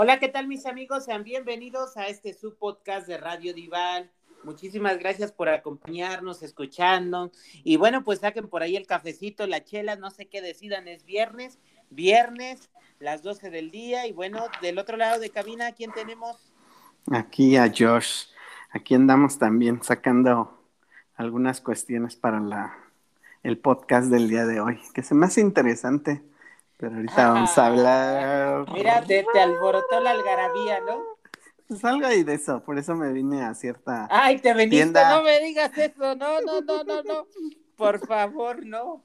Hola, ¿qué tal mis amigos? Sean bienvenidos a este subpodcast de Radio Dival. Muchísimas gracias por acompañarnos, escuchando. Y bueno, pues saquen por ahí el cafecito, la chela, no sé qué decidan, es viernes, viernes, las 12 del día. Y bueno, del otro lado de cabina, ¿quién tenemos? Aquí a Josh. Aquí andamos también sacando algunas cuestiones para la, el podcast del día de hoy, que se me hace interesante. Pero ahorita vamos a hablar. Mira, te, te alborotó la algarabía, ¿no? Pues algo ahí de eso, por eso me vine a cierta. Ay, te veniste, no me digas eso, no, no, no, no, no. Por favor, no.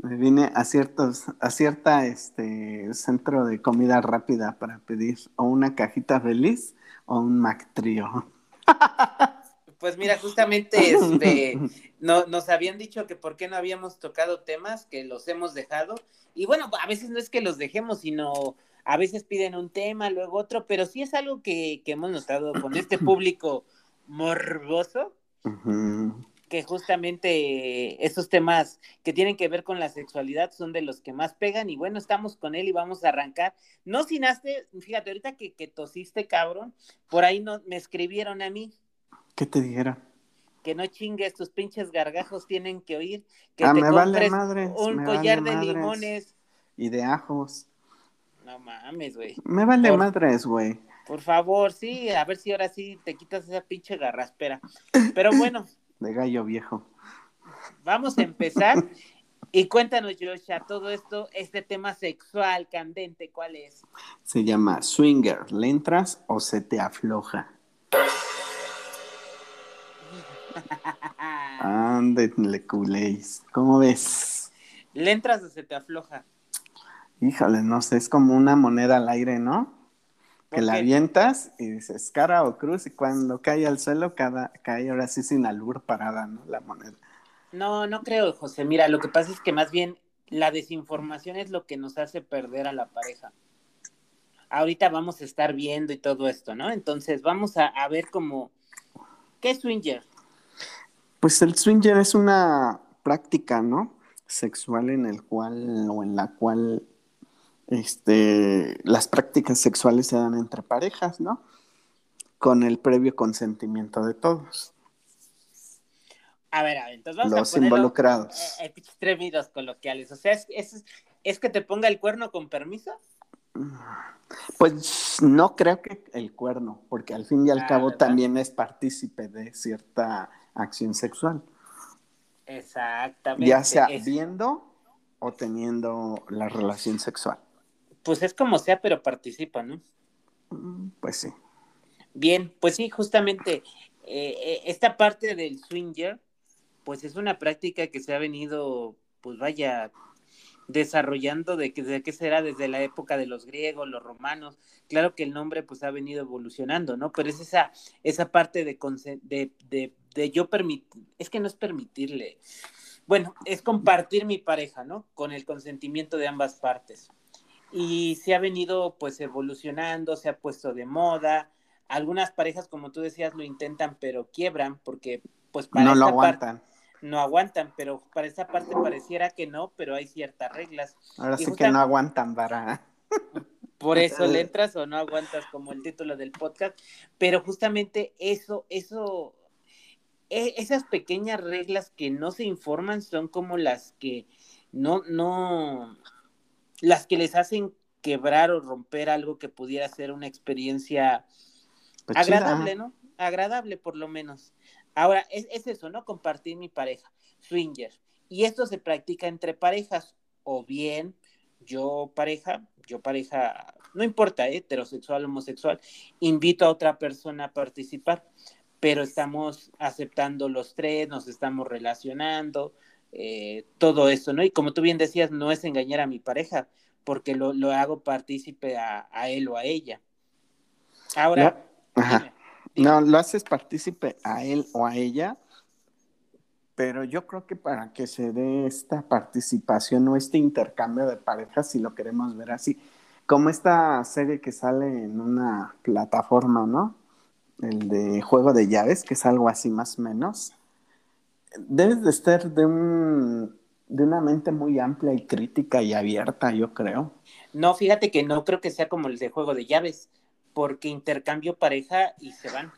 Me vine a ciertos, a cierta este centro de comida rápida para pedir o una cajita feliz o un Mac Trio. Pues mira, justamente este, no, nos habían dicho que por qué no habíamos tocado temas, que los hemos dejado. Y bueno, a veces no es que los dejemos, sino a veces piden un tema, luego otro, pero sí es algo que, que hemos notado con este público morboso, que justamente esos temas que tienen que ver con la sexualidad son de los que más pegan. Y bueno, estamos con él y vamos a arrancar. No sin haste, fíjate, ahorita que, que tosiste, cabrón, por ahí no, me escribieron a mí. ¿Qué te dijeron? Que no chingues, tus pinches gargajos tienen que oír. Que ah, te me vale madres, un me collar vale de madres. limones. Y de ajos. No mames, güey. Me vale Por- madres, güey. Por favor, sí, a ver si ahora sí te quitas esa pinche garraspera. Pero bueno, De gallo viejo. vamos a empezar. Y cuéntanos, Joshua, todo esto, este tema sexual candente, ¿cuál es? Se llama Swinger. ¿Le entras o se te afloja? Ándenle culéis. ¿Cómo ves? ¿Le entras o se te afloja? Híjole, no sé, es como una moneda al aire, ¿no? Que ¿Por la avientas y dices cara o cruz y cuando cae al suelo cada, cae ahora sí sin albur parada, ¿no? La moneda. No, no creo, José. Mira, lo que pasa es que más bien la desinformación es lo que nos hace perder a la pareja. Ahorita vamos a estar viendo y todo esto, ¿no? Entonces vamos a, a ver como, ¿qué es swinger? Pues el swinger es una práctica, ¿no? Sexual en el cual o en la cual este, las prácticas sexuales se dan entre parejas, ¿no? Con el previo consentimiento de todos, A ver, a ver, entonces vamos los a ponerlo, involucrados. eh, eh, términos coloquiales. O sea, es, es, es que te ponga el cuerno con permiso. Pues no creo que el cuerno, porque al fin y al Ah, cabo ¿verdad? también es partícipe de cierta acción sexual, Exactamente. ya sea es- viendo o teniendo la relación sexual. pues es como sea, pero participa, ¿no? Mm, Pues sí. Bien, pues sí, justamente eh, eh, esta parte del swinger, pues es una práctica que se ha venido, pues vaya, desarrollando de que, de qué será desde la época de los griegos, los romanos. Claro que el nombre pues ha venido evolucionando, ¿no? Pero es esa, esa parte de, conse- de, de, de yo permitir, es que no es permitirle, bueno, es compartir mi pareja, ¿no? Con el consentimiento de ambas partes. Y se ha venido pues evolucionando, se ha puesto de moda. Algunas parejas, como tú decías, lo intentan, pero quiebran porque pues para no lo esta parte aguantan. no aguantan, pero para esa parte pareciera que no, pero hay ciertas reglas. Ahora y sí que no aguantan para. Por eso le entras o no aguantas como el título del podcast, pero justamente eso, eso, e- esas pequeñas reglas que no se informan son como las que no, no, las que les hacen quebrar o romper algo que pudiera ser una experiencia Pues chida. agradable, ¿no? Agradable por lo menos. Ahora, es, es eso, ¿no? Compartir mi pareja, swinger. Y esto se practica entre parejas, o bien yo pareja, yo pareja, no importa, ¿eh? heterosexual, homosexual, invito a otra persona a participar, pero estamos aceptando los tres, nos estamos relacionando, eh, todo eso, ¿no? Y como tú bien decías, no es engañar a mi pareja, porque lo, lo hago partícipe a, a él o a ella. Ahora, No, ajá. dime, dime. No, lo haces partícipe a él o a ella, pero yo creo que para que se dé esta participación o este intercambio de parejas, si lo queremos ver así, como esta serie que sale en una plataforma, ¿no? El de juego de llaves, que es algo así más o menos. Debes de estar de un de una mente muy amplia y crítica y abierta, yo creo. No, fíjate que no creo que sea como el de juego de llaves, porque intercambio pareja y se van.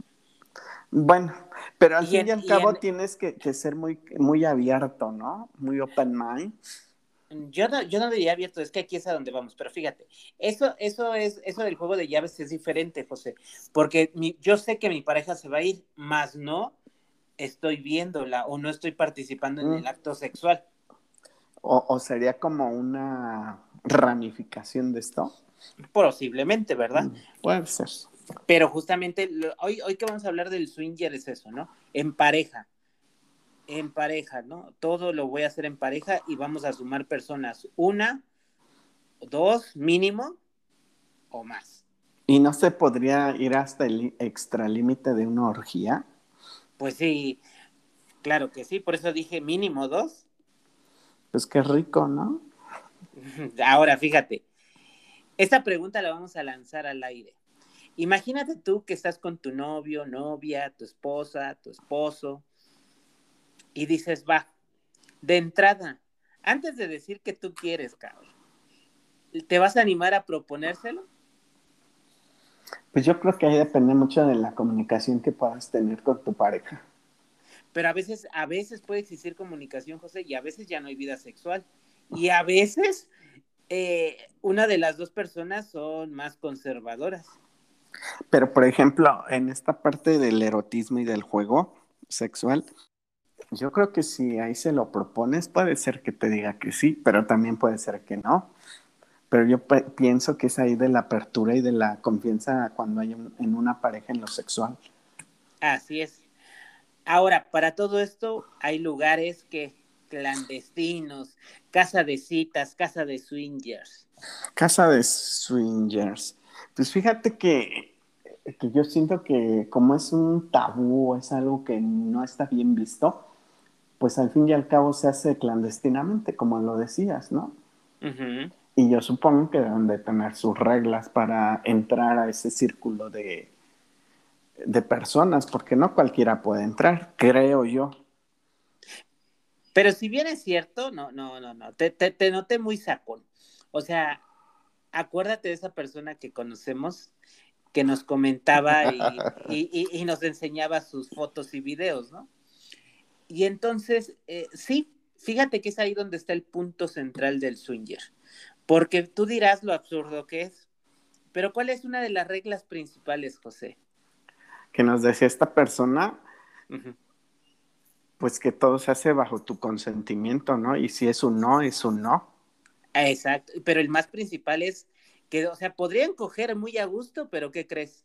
Bueno, pero al fin y al cabo tienes que, ser muy, muy abierto, ¿no? Muy open mind. Yo no, yo no diría abierto, es que aquí es a donde vamos, pero fíjate, eso, eso es, eso del juego de llaves es diferente, José, porque yo sé que mi pareja se va a ir, más no estoy viéndola o no estoy participando en el acto sexual. O, sería como una ramificación de esto. Posiblemente, ¿verdad? Mm, puede ser. Pero justamente hoy, hoy que vamos a hablar del swinger es eso, ¿no? En pareja. En pareja, ¿no? Todo lo voy a hacer en pareja y vamos a sumar personas. Una, dos, mínimo o más. ¿Y no se podría ir hasta el extralímite de una orgía? Pues sí, claro que sí, por eso dije mínimo dos. Pues qué rico, ¿no? Ahora, fíjate, esta pregunta la vamos a lanzar al aire. Imagínate tú que estás con tu novio, novia, tu esposa, tu esposo, y dices, va, de entrada, antes de decir que tú quieres, cabrón, ¿te vas a animar a proponérselo? Pues yo creo que ahí depende mucho de la comunicación que puedas tener con tu pareja. Pero a veces, a veces puede existir comunicación, José, y a veces ya no hay vida sexual. Y a veces eh, una de las dos personas son más conservadoras. Pero, por ejemplo, en esta parte del erotismo y del juego sexual, yo creo que si ahí se lo propones, puede ser que te diga que sí, pero también puede ser que no. Pero yo pienso que es ahí de la apertura y de la confianza cuando hay en una pareja en lo sexual. Así es. Ahora, para todo esto hay lugares que clandestinos, casa de citas, casa de swingers. Casa de swingers. Pues fíjate que, que yo siento que como es un tabú, es algo que no está bien visto, pues al fin y al cabo se hace clandestinamente, como lo decías, ¿no? Y yo supongo que deben de tener sus reglas para entrar a ese círculo de, de personas, porque no cualquiera puede entrar, creo yo. Pero si bien es cierto, no, no, no, no, te, te, noté muy sacón. O sea, acuérdate de esa persona que conocemos que nos comentaba y, y, nos enseñaba sus fotos y videos, ¿no? Y entonces, eh, sí, fíjate que es ahí donde está el punto central del swinger. Porque tú dirás lo absurdo que es. Pero ¿cuál es una de las reglas principales, José? Que nos decía esta persona, pues que todo se hace bajo tu consentimiento, ¿no? Y si es un no, es un no. Exacto, pero el más principal es que, o sea, podrían coger muy a gusto, pero ¿qué crees?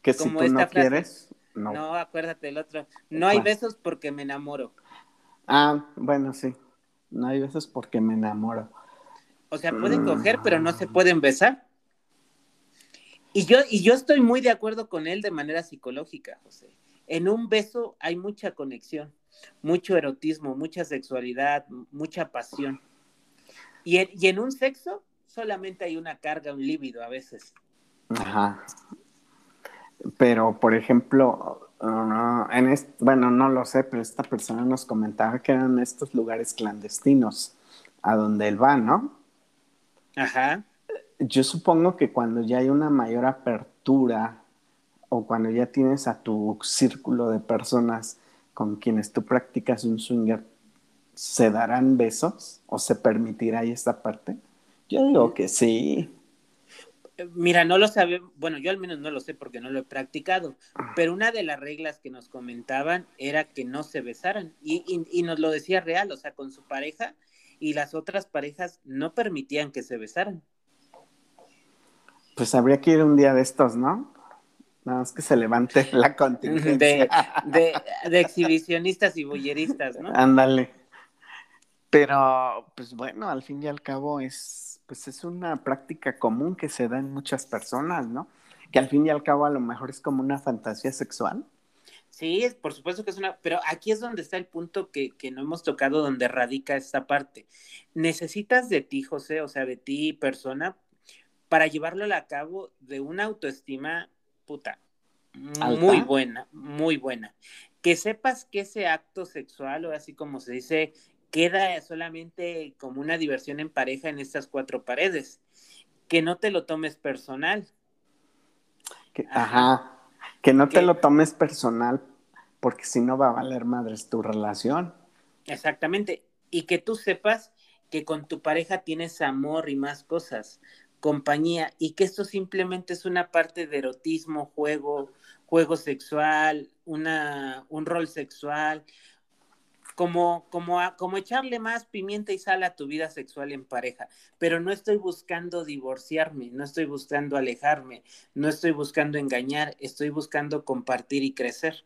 Que si tú no quieres, no. No, acuérdate el otro. No hay besos porque me enamoro. Ah, bueno, sí. No hay besos porque me enamoro. O sea, pueden coger, pero no se pueden besar. Y yo, y yo estoy muy de acuerdo con él de manera psicológica, José. En un beso hay mucha conexión, mucho erotismo, mucha sexualidad, mucha pasión. Y en, y en un sexo solamente hay una carga, un líbido a veces. Ajá. Pero, por ejemplo, uh, en bueno, no lo sé, pero esta persona nos comentaba que eran estos lugares clandestinos a donde él va, ¿no? Ajá. Yo supongo que cuando ya hay una mayor apertura o cuando ya tienes a tu círculo de personas con quienes tú practicas un swinger, ¿se darán besos o se permitirá ahí esta parte? Yo digo que sí. Mira, no lo sabe, bueno, yo al menos no lo sé porque no lo he practicado, pero una de las reglas que nos comentaban era que no se besaran y, y nos lo decía real, o sea, con su pareja y las otras parejas no permitían que se besaran. Pues habría que ir un día de estos, ¿no? Nada más que se levante la contingencia. De, de, exhibicionistas y bulleristas, ¿no? Ándale. Pero, pues bueno, al fin y al cabo es, pues es una práctica común que se da en muchas personas, ¿no? Que al fin y al cabo a lo mejor es como una fantasía sexual. Sí, por supuesto que es una, pero aquí es donde está el punto que, que, no hemos tocado, donde radica esta parte. Necesitas de ti, José, o sea, de ti, persona, para llevarlo a cabo de una autoestima, puta, muy buena, muy buena. Que sepas que ese acto sexual, o así como se dice, queda solamente como una diversión en pareja en estas cuatro paredes. Que no te lo tomes personal. ajá. Que no te lo tomes personal porque si no va a valer madres tu relación. Exactamente. Y que tú sepas que con tu pareja tienes amor y más cosas, compañía, y que esto simplemente es una parte de erotismo, juego, juego sexual, una, un rol sexual, como, como, como echarle más pimienta y sal a tu vida sexual en pareja, pero no estoy buscando divorciarme, no estoy buscando alejarme, no estoy buscando engañar, estoy buscando compartir y crecer.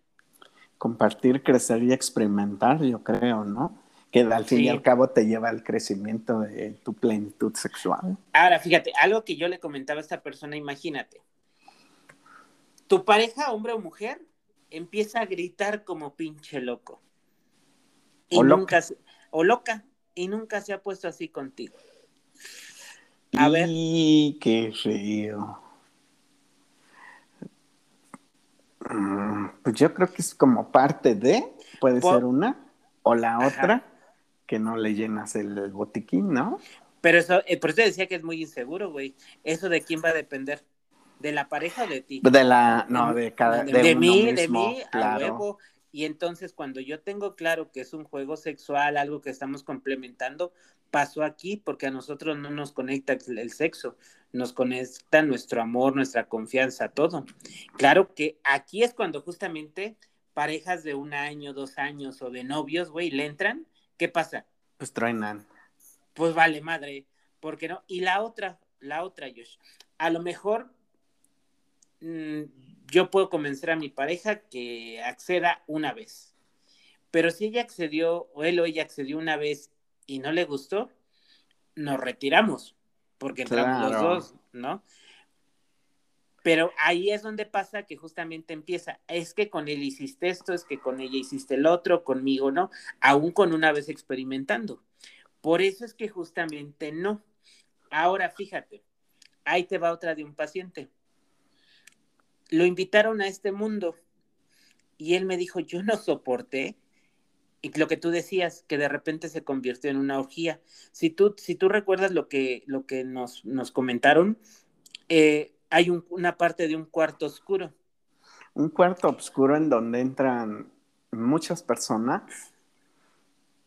Compartir, crecer y experimentar, yo creo, ¿no? Que al fin y al cabo te lleva al crecimiento de tu plenitud sexual. Ahora, fíjate, algo que yo le comentaba a esta persona, imagínate, tu pareja, hombre o mujer, empieza a gritar como pinche loco y o nunca loca. o loca y nunca se ha puesto así contigo. A ver. qué feo. Mm, pues yo creo que es como parte de, puede ser una, o la otra, que no le llenas el, botiquín, ¿no? Pero eso, eh, por eso decía que es muy inseguro, güey. ¿Eso de quién va a depender? ¿De la pareja o de ti? De la, no, de cada, de, de mí, de mí, a huevo. Y entonces cuando yo tengo claro que es un juego sexual, algo que estamos complementando, pasó aquí porque a nosotros no nos conecta el sexo, nos conecta nuestro amor, nuestra confianza, todo. Claro que aquí es cuando justamente parejas de un año, dos años o de novios, güey, le entran, ¿qué pasa? Pues truenan. Pues vale, madre, ¿por qué no? Y la otra, la otra, Josh, a lo mejor yo puedo convencer a mi pareja que acceda una vez. Pero si ella accedió, o él o ella accedió una vez y no le gustó, nos retiramos, porque entramos los dos, ¿no? Pero ahí es donde pasa que justamente empieza, es que con él hiciste esto, es que con ella hiciste el otro, conmigo no, aún con una vez experimentando. Por eso es que justamente no. Ahora fíjate, ahí te va otra de un paciente lo invitaron a este mundo y él me dijo, yo no soporté. Y lo que tú decías, que de repente se convirtió en una orgía. Si tú, si tú recuerdas lo que, lo que nos, nos comentaron, eh, hay una parte de un cuarto oscuro. Un cuarto oscuro en donde entran muchas personas,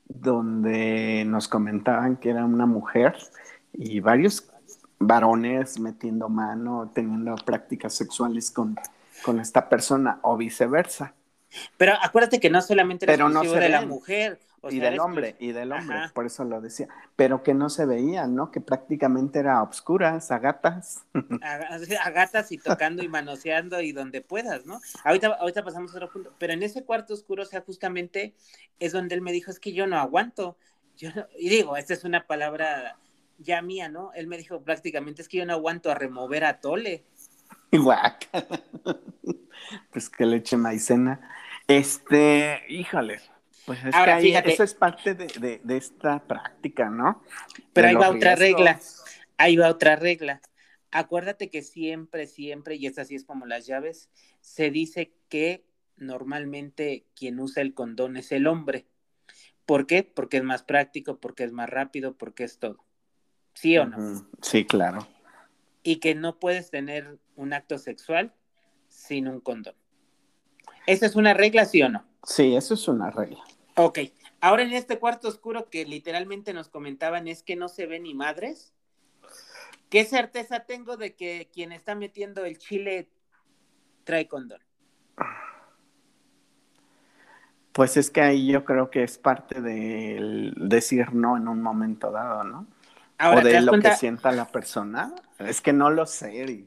donde nos comentaban que era una mujer y varios varones metiendo mano, teniendo prácticas sexuales con, con esta persona o viceversa. Pero acuérdate que no solamente Pero no de la mujer. y del hombre, y del hombre, por eso lo decía. Pero que no se veía, ¿no? Que prácticamente era obscuras, a gatas. A, gatas y tocando y manoseando y donde puedas, ¿no? Ahorita, ahorita pasamos a otro punto. Pero en ese cuarto oscuro, o sea, justamente es donde él me dijo, es que yo no aguanto. Yo y digo, esta es una palabra ya mía, ¿no? Él me dijo prácticamente, es que yo no aguanto a remover a Tole. Guac. pues que le eche maicena. Este, híjole. Pues es que eso es parte de, esta práctica, ¿no? Pero ahí va otra regla. Ahí va otra regla. Acuérdate que siempre, siempre, y es así es como las llaves, se dice que normalmente quien usa el condón es el hombre. ¿Por qué? Porque es más práctico, porque es más rápido, porque es todo. ¿Sí o no? Sí, claro. Y que no puedes tener un acto sexual sin un condón. ¿Esa es una regla, sí o no? Sí, eso es una regla. Ok. Ahora en este cuarto oscuro que literalmente nos comentaban es que no se ve ni madres. ¿Qué certeza tengo de que quien está metiendo el chile trae condón? Pues es que ahí yo creo que es parte del decir no en un momento dado, ¿no? O de lo que sienta la persona. Es que no lo sé.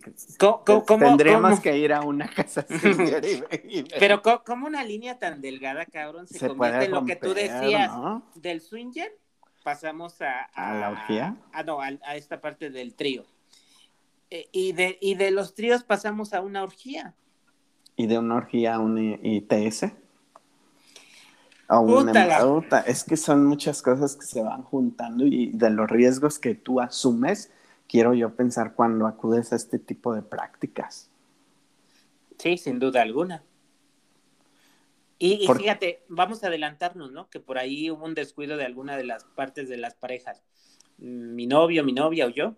Tendríamos que ir a una casa Pero ¿cómo una línea tan delgada, cabrón, se, convierte en lo que tú decías del swinger? Pasamos a, a, la orgía. A, no, a, esta parte del trío. Eh, y, de, y de los tríos pasamos a una orgía. ¿Y de una orgía a un ITS? Es que son muchas cosas que se van juntando y de los riesgos que tú asumes, quiero yo pensar cuando acudes a este tipo de prácticas. Sí, sin duda alguna. Y, fíjate, vamos a adelantarnos, ¿no? Que por ahí hubo un descuido de alguna de las partes de las parejas, mi novio, mi novia o yo,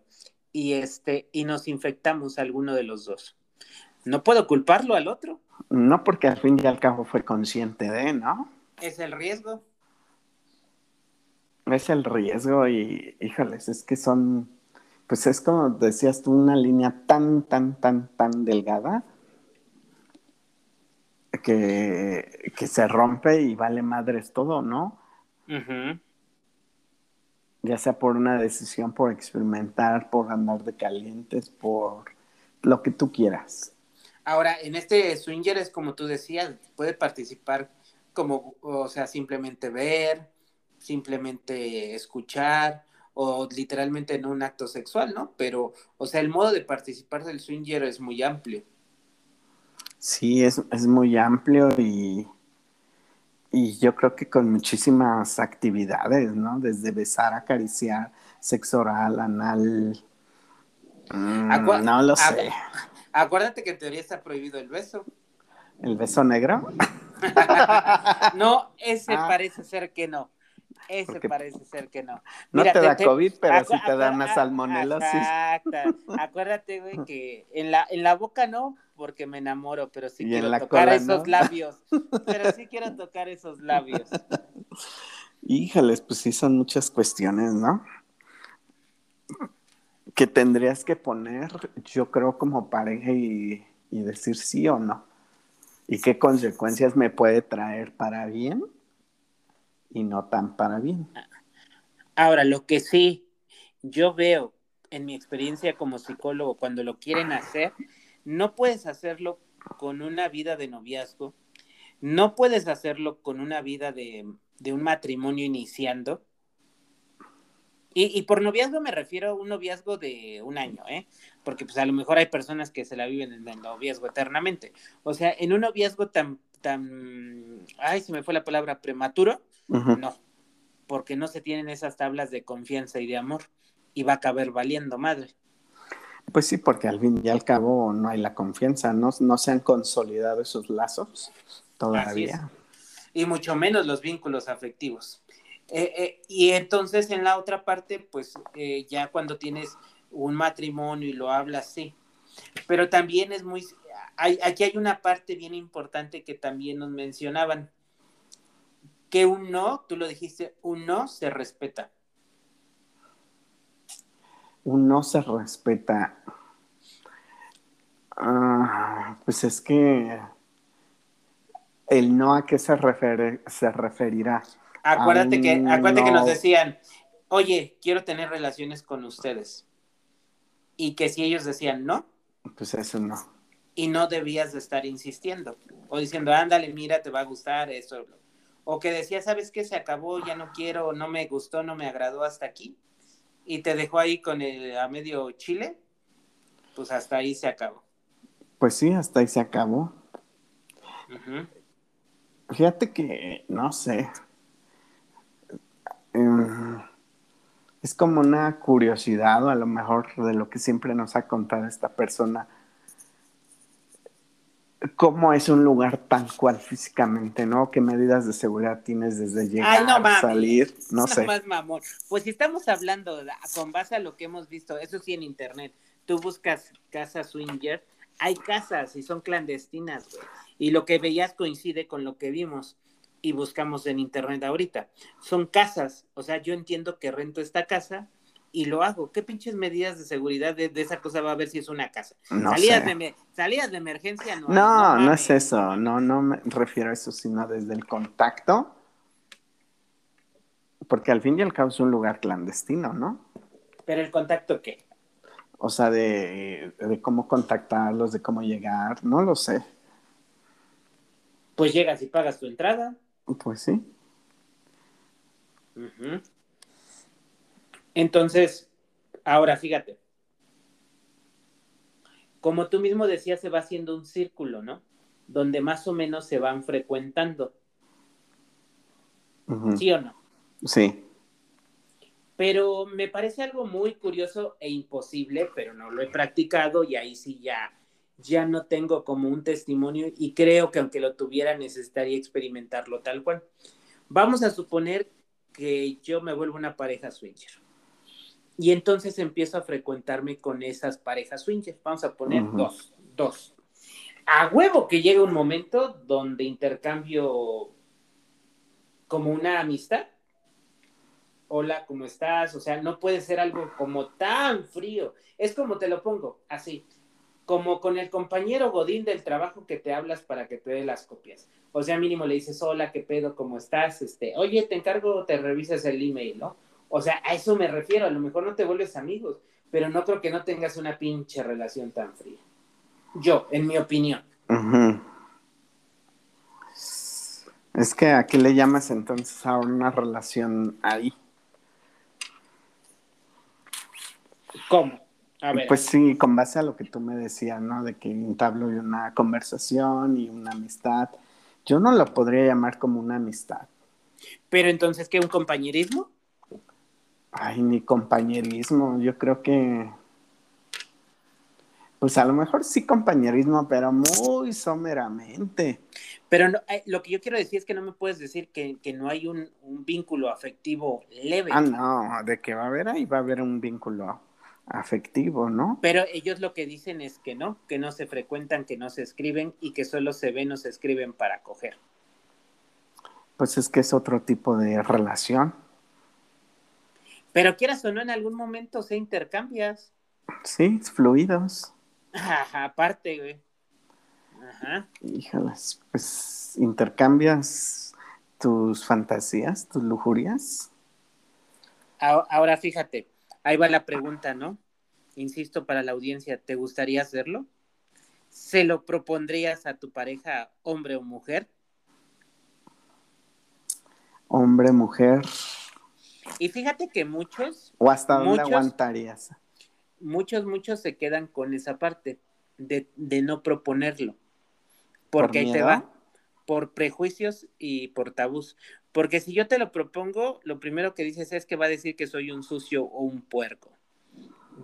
y este, y nos infectamos a alguno de los dos. No puedo culparlo al otro. No, porque al fin y al cabo fue consciente de, ¿no? Es el riesgo. Es el riesgo y, híjoles, es que son, pues es como decías tú, una línea tan, tan, tan, tan delgada que, que se rompe y vale madres todo, ¿no? Ya sea por una decisión, por experimentar, por andar de calientes, por lo que tú quieras. Ahora, en este swinger es como tú decías, puede participar como, o sea, simplemente ver, simplemente escuchar o literalmente en un acto sexual, ¿no? Pero, o sea, el modo de participar del swinger es muy amplio. Sí, es, es muy amplio y, y yo creo que con muchísimas actividades, ¿no? Desde besar, acariciar, sexo oral, anal. Mm, no lo sé. Acuérdate que en teoría está prohibido el beso. ¿El beso negro? no, ese ah. parece ser que no. Ese parece ser que no. no te da COVID, pero sí te da una salmonelosis. Exacto. Acuérdate, güey, que en la, en la boca no, porque me enamoro, pero sí quiero tocar esos labios. Pero sí quiero tocar esos labios. Híjales, pues sí son muchas cuestiones, ¿no? Que tendrías que poner, yo creo, como pareja y, y decir sí o no. ¿Y qué consecuencias me puede traer para bien y no tan para bien? Ahora, lo que sí yo veo en mi experiencia como psicólogo, cuando lo quieren hacer, no puedes hacerlo con una vida de noviazgo, no puedes hacerlo con una vida de, un matrimonio iniciando. Y, por noviazgo me refiero a un noviazgo de un año, ¿eh? Porque pues a lo mejor hay personas que se la viven en el noviazgo eternamente. O sea, en un noviazgo tan, tan, ay, se me fue la palabra, prematuro, no, porque no se tienen esas tablas de confianza y de amor y va a caber valiendo madre. Pues sí, porque al fin y al cabo no hay la confianza, no, no se han consolidado esos lazos todavía. Y mucho menos los vínculos afectivos. Eh, eh, y entonces en la otra parte, pues eh, ya cuando tienes un matrimonio y lo hablas, sí. Pero también es muy... Hay, aquí hay una parte bien importante que también nos mencionaban, que un no, tú lo dijiste, un no se respeta un no se respeta. Ah, pues es que el no a qué se, se referirá. Acuérdate, que, acuérdate que nos decían, oye, quiero tener relaciones con ustedes. Y que si ellos decían no. Pues eso no. Y no debías de estar insistiendo. O diciendo, ándale, mira, te va a gustar eso. O que decía, ¿sabes qué? Se acabó, ya no quiero, no me gustó, no me agradó hasta aquí y te dejó ahí con el a medio chile, pues hasta ahí se acabó. Pues sí, hasta ahí se acabó. Fíjate que, no sé, em, es como una curiosidad o a lo mejor de lo que siempre nos ha contado esta persona cómo es un lugar tan cual físicamente, ¿no? ¿Qué medidas de seguridad tienes desde llegar a salir? No, sé. Más mamón. Pues si estamos hablando con base a lo que hemos visto, eso sí en internet, tú buscas casa swinger, hay casas y son clandestinas, güey. Y lo que veías coincide con lo que vimos y buscamos en internet ahorita. Son casas, o sea, yo entiendo que rento esta casa, y lo hago. ¿Qué pinches medidas de seguridad de, esa cosa va a ver si es una casa? salidas, De, salidas de emergencia no. No, no, es eso. No, no me refiero a eso, sino desde el contacto. Porque al fin y al cabo es un lugar clandestino, ¿no? ¿Pero el contacto qué? O sea, de, cómo contactarlos, de cómo llegar, no lo sé. Pues llegas y pagas tu entrada. Pues sí. Entonces, ahora fíjate, como tú mismo decías, se va haciendo un círculo, ¿no? Donde más o menos se van frecuentando. ¿Sí o no? Sí. Pero me parece algo muy curioso e imposible, pero no lo he practicado y ahí sí ya ya no tengo como un testimonio y creo que aunque lo tuviera necesitaría experimentarlo tal cual. Vamos a suponer que yo me vuelvo una pareja swinger. Y entonces empiezo a frecuentarme con esas parejas swinger. Vamos a poner dos, dos. A huevo que llega un momento donde intercambio como una amistad. Hola, ¿cómo estás? O sea, no puede ser algo como tan frío. Es como te lo pongo, así como con el compañero Godín del trabajo que te hablas para que te dé las copias. O sea, mínimo le dices, hola, ¿qué pedo? ¿Cómo estás? Este, oye, te encargo, te revisas el email, ¿no? O sea, a eso me refiero, a lo mejor no te vuelves amigos, pero no creo que no tengas una pinche relación tan fría. Yo, en mi opinión. Es que a qué le llamas entonces a una relación ahí. ¿Cómo? Pues sí, con base a lo que tú me decías, ¿no? De que entablo una conversación y una amistad. Yo no lo podría llamar como una amistad. Pero entonces, ¿qué? ¿Un compañerismo? Ay, ni compañerismo. Yo creo que. Pues a lo mejor sí compañerismo, pero muy someramente. Pero eh, lo que yo quiero decir es que no me puedes decir que, no hay un, un, vínculo afectivo leve. Ah, no, de que va a haber ahí, va a haber un vínculo afectivo, ¿no? Pero ellos lo que dicen es que no, que no se frecuentan, que no se escriben y que solo se ven o se escriben para coger. Pues es que es otro tipo de relación. Pero quieras o no, en algún momento se intercambias. Sí, fluidos. Ajá, aparte, güey. Ajá. Híjolas, pues intercambias tus fantasías, tus lujurias. Ahora fíjate, Ahí va la pregunta, ¿no? Insisto para la audiencia, ¿te gustaría hacerlo? ¿Se lo propondrías a tu pareja, hombre o mujer? Hombre, mujer. Y fíjate que muchos... ¿O hasta dónde aguantarías? Muchos, muchos se quedan con esa parte de, no proponerlo. Porque ahí te va por prejuicios y por tabús. Porque si yo te lo propongo, lo primero que dices es que va a decir que soy un sucio o un puerco.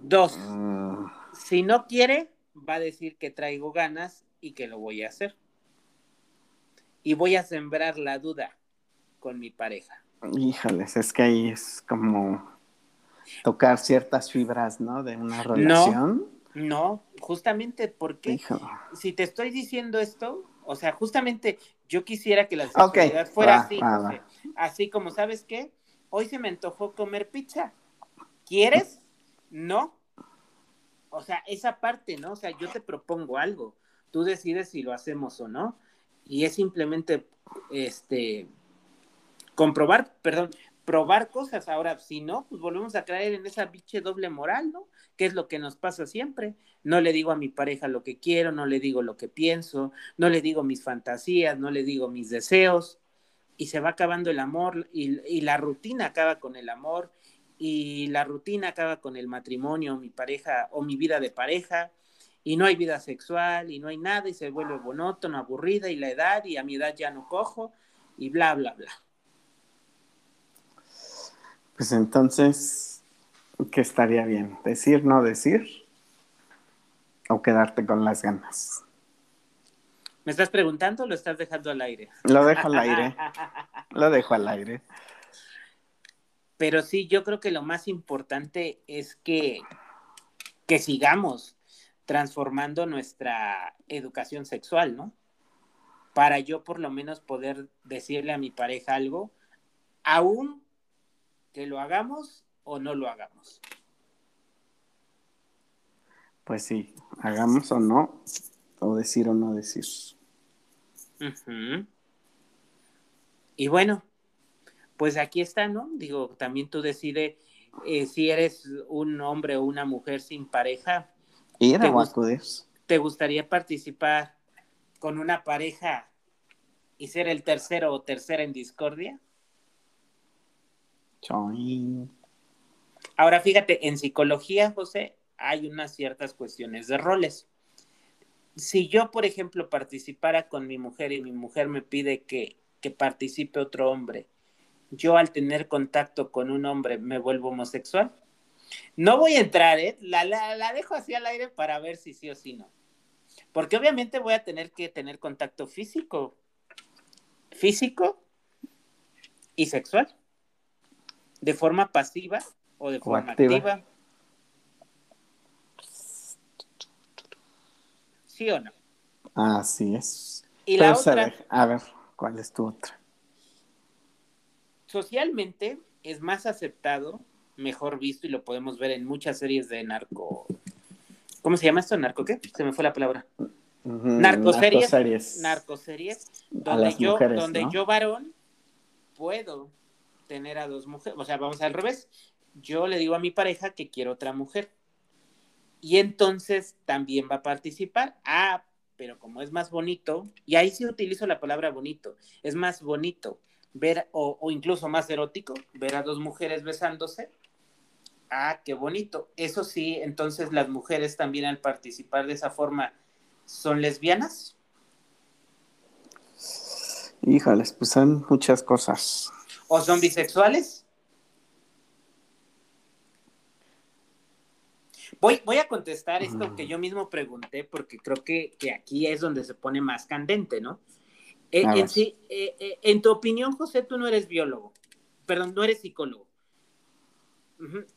Dos, ah. si no quiere, va a decir que traigo ganas y que lo voy a hacer. Y voy a sembrar la duda con mi pareja. Híjales, es que ahí es como tocar ciertas fibras, ¿no? De una relación. No, no justamente porque si te estoy diciendo esto, o sea, justamente yo quisiera que la sexualidad fuera así, así como, ¿sabes qué? Hoy se me antojó comer pizza. ¿Quieres? No. O sea, esa parte, ¿no? O sea, yo te propongo algo. Tú decides si lo hacemos o no. Y es simplemente, este, comprobar, perdón, probar cosas. Ahora, si no, pues volvemos a caer en esa biche doble moral, ¿no? Que es lo que nos pasa siempre. No le digo a mi pareja lo que quiero, no le digo lo que pienso, no le digo mis fantasías, no le digo mis deseos. Y se va acabando el amor y, la rutina acaba con el amor y la rutina acaba con el matrimonio, mi pareja o mi vida de pareja y no hay vida sexual y no hay nada y se vuelve monótono, aburrida y la edad y a mi edad ya no cojo y bla, bla, bla. Pues entonces, ¿qué estaría bien? ¿Decir, no decir? ¿O quedarte con las ganas? ¿Me estás preguntando o lo estás dejando al aire? Lo dejo al aire. lo dejo al aire. Pero sí, yo creo que lo más importante es que, que sigamos transformando nuestra educación sexual, ¿no? Para yo por lo menos poder decirle a mi pareja algo, aún que lo hagamos o no lo hagamos. Pues sí, hagamos o no, o decir o no decir. Y bueno, pues aquí está, ¿no? Digo, también tú decides eh, si eres un hombre o una mujer sin pareja. Te, ¿Te gustaría participar con una pareja y ser el tercero o tercera en discordia? Ahora fíjate, en psicología, José, hay unas ciertas cuestiones de roles. Si yo, por ejemplo, participara con mi mujer y mi mujer me pide que, participe otro hombre, yo al tener contacto con un hombre me vuelvo homosexual. No voy a entrar, ¿eh? La, la, la dejo así al aire para ver si sí o si no. Porque obviamente voy a tener que tener contacto físico, físico y sexual, de forma pasiva o de forma activa. ¿Sí o no? Así es. Y la otra. A ver, ¿cuál es tu otra? Socialmente es más aceptado, mejor visto, y lo podemos ver en muchas series de narco. ¿Cómo se llama esto? ¿Narco qué? Se me fue la palabra. narcoseries. Narcoseries. donde yo, donde yo varón puedo tener a dos mujeres. O sea, vamos al revés. Yo le digo a mi pareja que quiero otra mujer. Y entonces también va a participar. Ah, pero como es más bonito, y ahí sí utilizo la palabra bonito, es más bonito ver, o, incluso más erótico, ver a dos mujeres besándose. Ah, qué bonito. Eso sí, entonces las mujeres también al participar de esa forma son lesbianas. Híjales, pues son muchas cosas. ¿O son bisexuales? Voy, voy a contestar esto que yo mismo pregunté porque creo que, aquí es donde se pone más candente, ¿no? Eh, en, sí, eh, eh, en tu opinión, José, tú no eres biólogo, perdón, no eres psicólogo.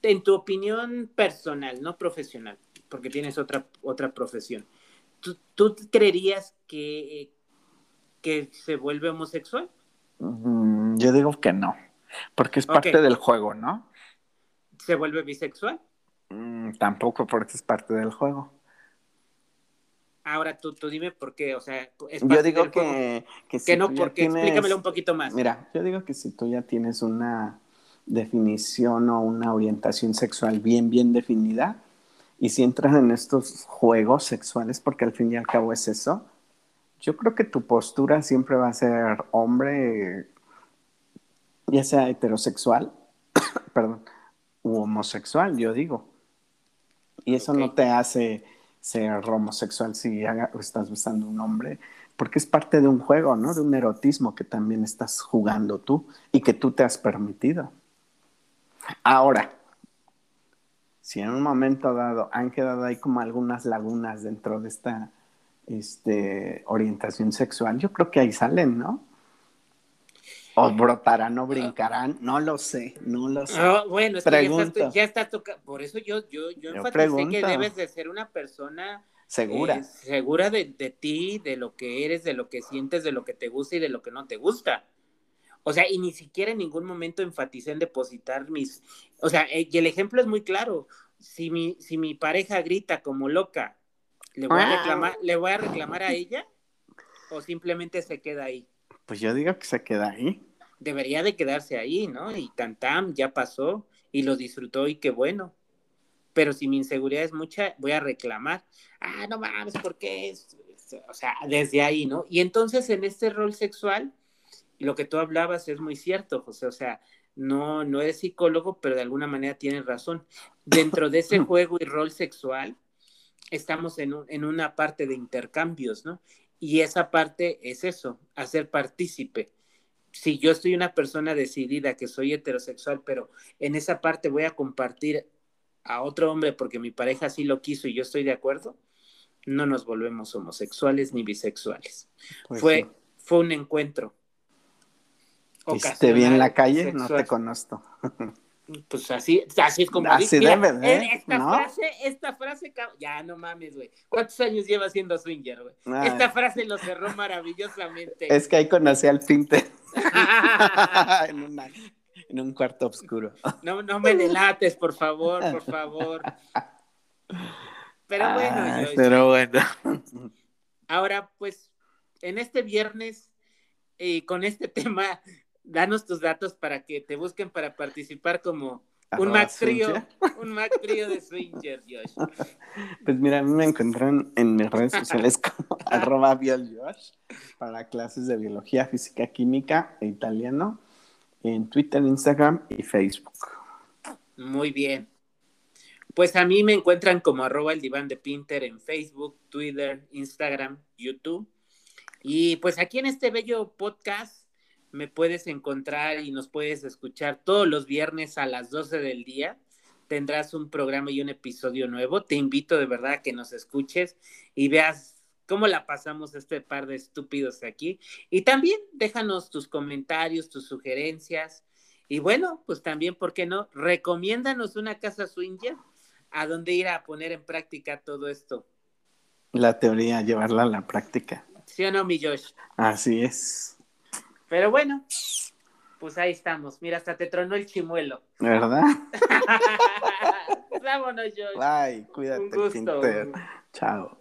En tu opinión personal, no profesional, porque tienes otra, otra profesión, ¿tú, creerías que, que se vuelve homosexual? Mm, yo digo que no, porque es parte del juego, ¿no? ¿Se vuelve bisexual? Mm, tampoco porque es parte del juego. Ahora tú, tú dime por qué, o sea, es yo digo que, que, no, porque explícamelo un poquito más. Mira, yo digo que si tú ya tienes una definición o una orientación sexual bien, bien definida, y si entras en estos juegos sexuales, porque al fin y al cabo es eso, yo creo que tu postura siempre va a ser hombre, ya sea heterosexual, perdón, u homosexual, yo digo. Y eso no te hace ser homosexual si estás besando a un hombre, porque es parte de un juego, ¿no? De un erotismo que también estás jugando tú y que tú te has permitido. Ahora, si en un momento dado han quedado ahí como algunas lagunas dentro de esta este, orientación sexual, yo creo que ahí salen, ¿no? O brotarán o brincarán, no lo sé, no lo sé. Ah, bueno, es que ya está, tocando, por eso yo, yo, yo, enfaticé que debes de ser una persona segura, eh, segura de, de, ti, de lo que eres, de lo que sientes, de lo que te gusta y de lo que no te gusta. O sea, y ni siquiera en ningún momento enfaticé en depositar mis, o sea, eh, y el ejemplo es muy claro. Si mi, si mi pareja grita como loca, ¿le voy a reclamar, ¿le voy a reclamar a ella? ¿O simplemente se queda ahí? Pues yo digo que se queda ahí. Debería de quedarse ahí, ¿no? Y tantam, ya pasó y lo disfrutó y qué bueno. Pero si mi inseguridad es mucha, voy a reclamar. Ah, no mames, ¿por qué? O sea, desde ahí, ¿no? Y entonces en este rol sexual, lo que tú hablabas es muy cierto, José. O sea, no, no eres psicólogo, pero de alguna manera tienes razón. Dentro de ese juego y rol sexual, estamos en, en una parte de intercambios, ¿no? Y esa parte es eso, hacer partícipe. Si yo soy una persona decidida que soy heterosexual, pero en esa parte voy a compartir a otro hombre porque mi pareja sí lo quiso y yo estoy de acuerdo, no nos volvemos homosexuales ni bisexuales. Pues fue, fue un encuentro. ¿Viste bien la calle? No te conozco. Pues así, así es como así debe, esta frase, esta frase, ya no mames, güey. ¿Cuántos años lleva siendo swinger, güey? Esta frase lo cerró maravillosamente. Es que ahí conocí al Pinter. en, en un cuarto oscuro. No, no me delates, por favor, por favor. Pero bueno, pero bueno. Ahora, pues, en este viernes, y con este tema danos tus datos para que te busquen para participar como un Mac Trio, un Mac Trio de Swingers, Josh. Pues mira, a mí me encuentran en mis redes sociales como arroba para clases de biología, física, química e italiano en Twitter, Instagram y Facebook. Muy bien. Pues a mí me encuentran como arroba el diván de Pinter en Facebook, Twitter, Instagram, YouTube. Y pues aquí en este bello podcast me puedes encontrar y nos puedes escuchar todos los viernes a las 12 del día. Tendrás un programa y un episodio nuevo. Te invito de verdad a que nos escuches y veas cómo la pasamos este par de estúpidos aquí. Y también déjanos tus comentarios, tus sugerencias. Y bueno, pues también, ¿por qué no? Recomiéndanos una casa swinger a donde ir a poner en práctica todo esto. La teoría, llevarla a la práctica. ¿Sí o no, mi Josh? Así es. Pero bueno, pues ahí estamos. Mira, hasta te tronó el chimuelo. ¿Verdad? Vámonos, Josh. Bye, cuídate, Un gusto. Chao.